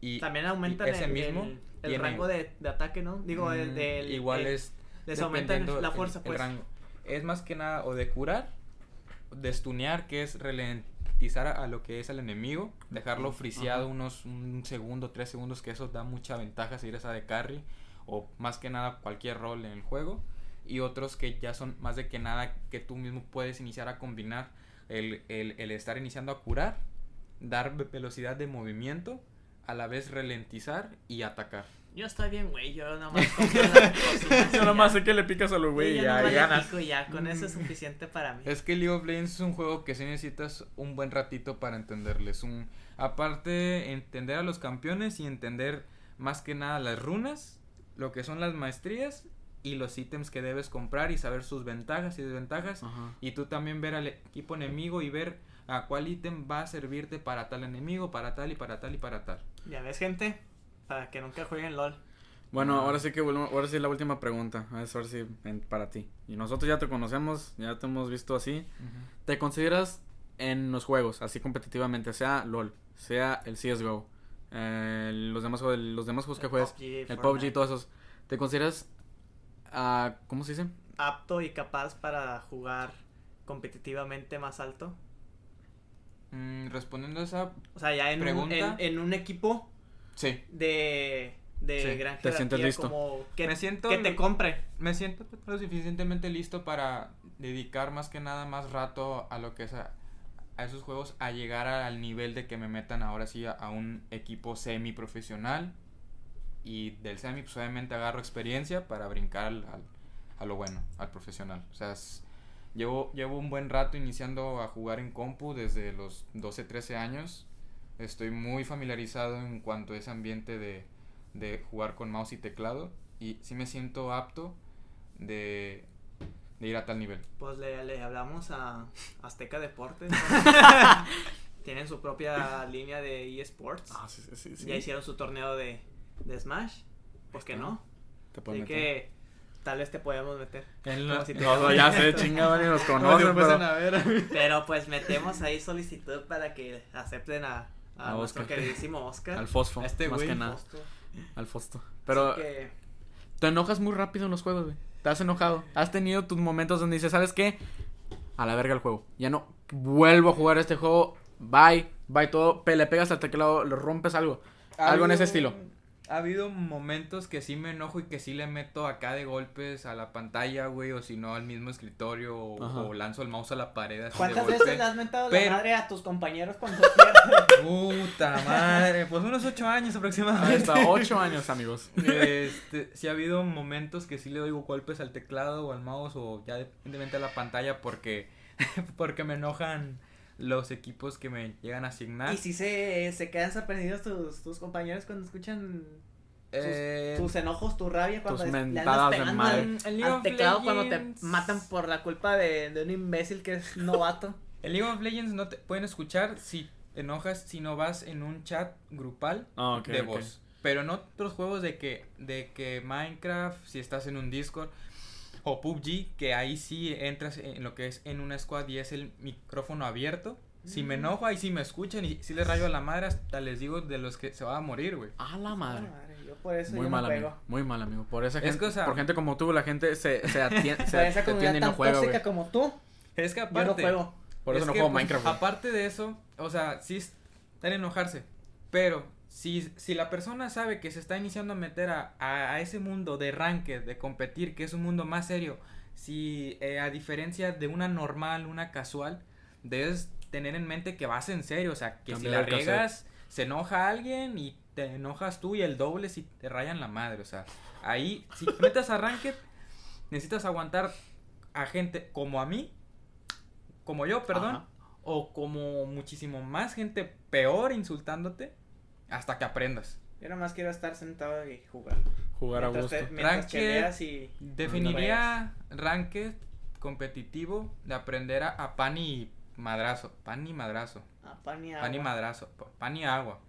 y también aumentan ese el, mismo el, rango de, de, ataque, ¿no? Digo, el mm, igual es les aumentan la fuerza, pues. rango. Es más que nada o de curar, de stunear, que es ralentizar a, lo que es el enemigo, dejarlo friseado unos un segundo, tres segundos, que eso da mucha ventaja si eres a de carry o más que nada cualquier rol en el juego y otros que ya son más de que nada que tú mismo puedes iniciar a combinar el, el, el estar iniciando a curar, dar velocidad de movimiento, a la vez ralentizar y atacar. Yo estoy bien, güey. Yo nomás <laughs> Yo nomás sé que le picas a los güey y ya, ganas. ya, con eso es suficiente para mí. Es que League of Legends es un juego que sí necesitas un buen ratito para entenderles. Un, aparte, entender a los campeones y entender más que nada las runas, lo que son las maestrías y los ítems que debes comprar y saber sus ventajas y desventajas. Y tú también ver al equipo enemigo y ver a cuál ítem va a servirte para tal enemigo, para tal y para tal y para tal. Ya ves, gente, para que nunca jueguen LOL. Bueno, ahora sí que ahora sí la última pregunta, a ver si para ti. Y nosotros ya te conocemos, ya te hemos visto así. ¿Te consideras en los juegos, así competitivamente, sea LOL, sea el CSGO, eh, los demás los demás juegos que juegas, el PUBG y todos esos, ¿te consideras uh, ¿cómo se dice? apto y capaz para jugar competitivamente más alto? Mm, respondiendo a esa o sea, ya en pregunta, un, en, un equipo sí. de de gran te sientes listo. como que, me siento, que te compre. Me siento lo suficientemente listo para dedicar más que nada más rato a lo que es a, esos juegos, a llegar al nivel de que me metan ahora sí a, un equipo semi profesional y del semi pues obviamente agarro experiencia para brincar al, a lo bueno, al profesional. O sea, llevo, llevo un buen rato iniciando a jugar en compu desde los 12, 13 años. Estoy muy familiarizado en cuanto a ese ambiente de, de jugar con mouse y teclado y sí me siento apto de, de ir a tal nivel. Pues le, le hablamos a Azteca Deportes. <laughs> Tienen su propia línea de eSports. Ah, sí, sí, sí. Ya hicieron su torneo de, de Smash. ¿Por qué no? Te Así meter. que tal vez te podemos meter. no, ya sé, <laughs> chingado, ni nos conocen, pero... pero pues metemos ahí solicitud para que acepten a, a, nuestro queridísimo Oscar. Al Fosfo, este más que nada. Al Fosto. Pero te enojas muy rápido en los juegos, güey. Te has enojado. Has tenido tus momentos donde dices, ¿sabes qué? A la verga el juego. Ya no vuelvo a jugar este juego. Bye, bye todo. Le pegas al teclado, le rompes algo. Algo en ese estilo ha habido momentos que sí me enojo y que sí le meto acá de golpes a la pantalla, güey, o si no al mismo escritorio, o, lanzo el mouse a la pared. Así ¿Cuántas veces le has mentado la madre a tus compañeros cuando Puta madre, pues unos ocho años aproximadamente. Hasta ocho años, amigos. Este, sí ha habido momentos que sí le doy golpes al teclado o al mouse, o ya dependientemente a la pantalla, porque, <laughs> porque me enojan los equipos que me llegan a asignar. ¿Y si se, se quedan sorprendidos tus, tus compañeros cuando escuchan eh, tus, enojos, tu rabia cuando tus le andas pegando al, teclado cuando te matan por la culpa de, de un imbécil que es novato? <laughs> En League of Legends no te pueden escuchar si te enojas si no vas en un chat grupal ah, de voz. Pero en otros juegos de que, de que Minecraft, si estás en un Discord, o PUBG, que ahí sí entras en lo que es en una squad y es el micrófono abierto. Si me mm. enojo, ahí sí me escuchan y si les rayo a la madre, hasta les digo de los que se va a morir, güey. A la madre. Yo por eso muy yo mal, amigo. Muy mal, amigo. Por esa gente, por gente como tú, la gente se, se <laughs> atiende, se, atiende y no juega, tóxica como tú. Es que aparte. Yo no juego. Por eso no juego pues, Minecraft. Aparte de eso, o sea, sí están enojarse. Pero si, si la persona sabe que se está iniciando a meter a, a, ese mundo de ranked, de competir, que es un mundo más serio, si eh, a diferencia de una normal, una casual, debes tener en mente que vas en serio, o sea, que si la riegas, se enoja alguien y te enojas tú y el doble si te rayan la madre, o sea, ahí, si metes a ranked, necesitas aguantar a gente como a mí, como yo, perdón, o como muchísimo más gente peor insultándote hasta que aprendas. Yo nada más quiero estar sentado y jugar. Jugar a gusto. te- Ranked- y... Definiría ranked competitivo de aprender a, a pan y madrazo. Pan y madrazo. Ah, pan y Pan y agua. madrazo. pa- Pan y agua.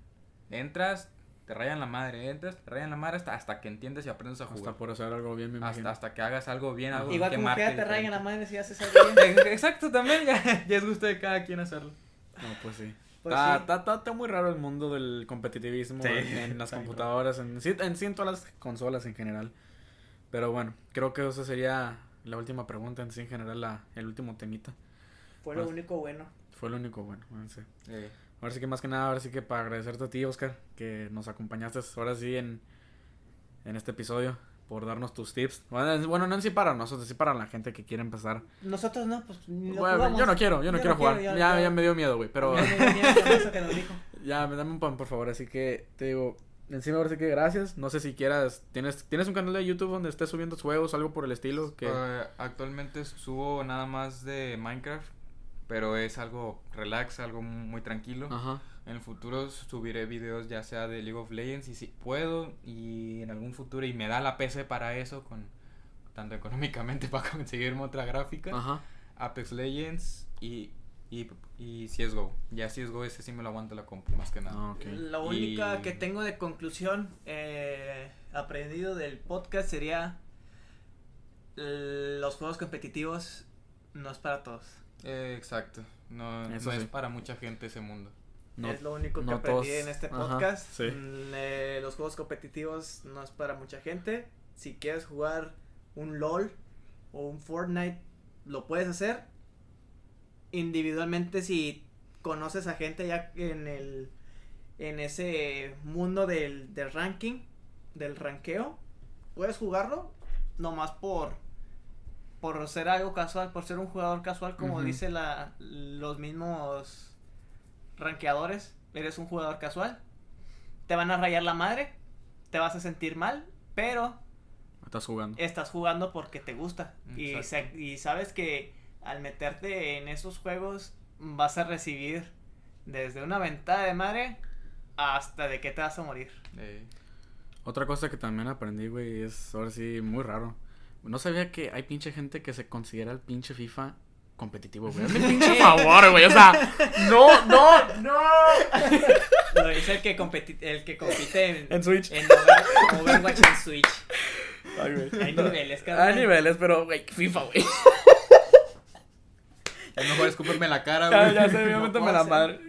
Entras, te rayan la madre. Entras, te rayan la madre hasta, hasta que entiendes y aprendes a jugar. Hasta por hacer algo bien, me imagino. Hasta, hasta que hagas algo bien, algo Igual que como que marque ya te rayan la madre si haces <laughs> algo bien. Exacto, también ya, ya es gusto de cada quien hacerlo. No, pues sí. Pues está, sí. está- está- está muy raro el mundo del competitivismo Sí, en, en las computadoras, en, sí- en sí en todas las consolas en general. Pero bueno, creo que esa sería la última pregunta en sí en general, la, el último temita. Fue lo Pues- único bueno. Fue lo único bueno. bueno, sí. Eh, Ahora sí que más que nada, ahora sí que para agradecerte a ti, Oscar, que nos acompañaste ahora sí en, en este episodio, por darnos tus tips. Bueno, no en sí para nosotros, sí para la gente que quiere empezar. Nosotros no, pues lo Bueno, jugamos. yo no quiero, yo no quiero jugar. quiero, ya, ya me dio miedo, güey, pero... Ya me dio miedo con eso que nos dijo. <laughs> Ya, me dame un pan, por favor. Así que te digo, encima ahora sí que gracias. No sé si quieras, ¿tienes, ¿tienes un canal de YouTube donde estés subiendo juegos, algo por el estilo? que eh, actualmente subo nada más de Minecraft, pero es algo relax, algo muy tranquilo. Ajá. En el futuro subiré videos ya sea de League of Legends y si puedo y en algún futuro y me da la PC para eso con tanto económicamente <laughs> para conseguirme otra gráfica. Ajá. Apex Legends y, y, y CSGO. Ya CSGO ese sí me lo aguanta la compu más que nada. Ah. La Y- única que tengo de conclusión eh, aprendido del podcast sería los juegos competitivos no es para todos. Eh, exacto. No, no es para mucha gente ese mundo. No, es lo único que aprendí todos- en este ajá, podcast. sí. Mm, eh, los juegos competitivos no es para mucha gente. Si quieres jugar un LOL o un Fortnite, lo puedes hacer. Individualmente, si conoces a gente ya en el en ese mundo del, del ranking, del ranqueo, puedes jugarlo nomás por por ser algo casual, por ser un jugador casual, como Ujú. dice la, los mismos ranqueadores, eres un jugador casual, te van a rayar la madre, te vas a sentir mal, pero Estás jugando. estás jugando porque te gusta y, sabes que al meterte en esos juegos vas a recibir desde una ventada de madre hasta de que te vas a morir. Eh, Otra cosa que también aprendí, güey, es ahora sí muy raro. No sabía que hay pinche gente que se considera el pinche FIFA competitivo, güey. Hazme el pinche favor, güey. O sea, no, no, no. Lo dice el que, competi- el que compite en, En Switch. en Over- Overwatch en Switch. Ay, güey. Hay niveles, carnal. Hay niveles, pero, güey, FIFA, güey. es mejor escuperme la cara, Ya, güey. ya sé, No obviamente me puedo la madre.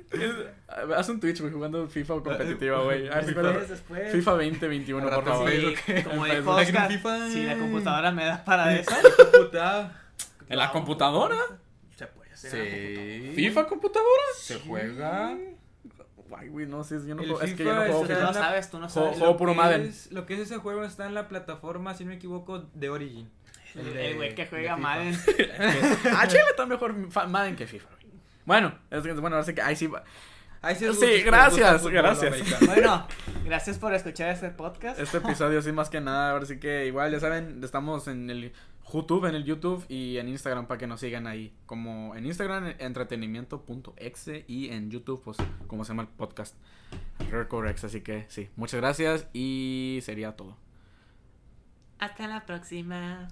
Haz un Twitch, güey, jugando FIFA competitiva, güey. A ver si Después, puedo- después. FIFA 2021, Al por favor. sí. Como dijo. Oscar, FIFA. si la computadora me da para eso. ¿En la computadora? Se puede hacer. en la computadora. Sí. ¿FIFA computadora? Se juega. Ay, güey, no sé, yo no El juego. Es que yo no juego Tú FIFA. no sabes, tú no sabes. juego Lo puro que Madden. es- lo que es ese juego está en la plataforma, si no me equivoco, de Origin. El güey que juega. Madden. <laughs> Ah, Chile está mejor Madden que FIFA, güey. Bueno, es que, bueno, ahora sí que ahí sí va. Ahí Sí, gusta gracias, fútbol gracias. Bueno, gracias por escuchar este podcast. Este episodio sí más que nada, ahora sí que igual ya saben, estamos en el YouTube, en el YouTube y en Instagram para que nos sigan ahí. Como en Instagram entretenimiento.exe y en YouTube pues como se llama el podcast Recorrex, así que sí, muchas gracias y sería todo. Hasta la próxima.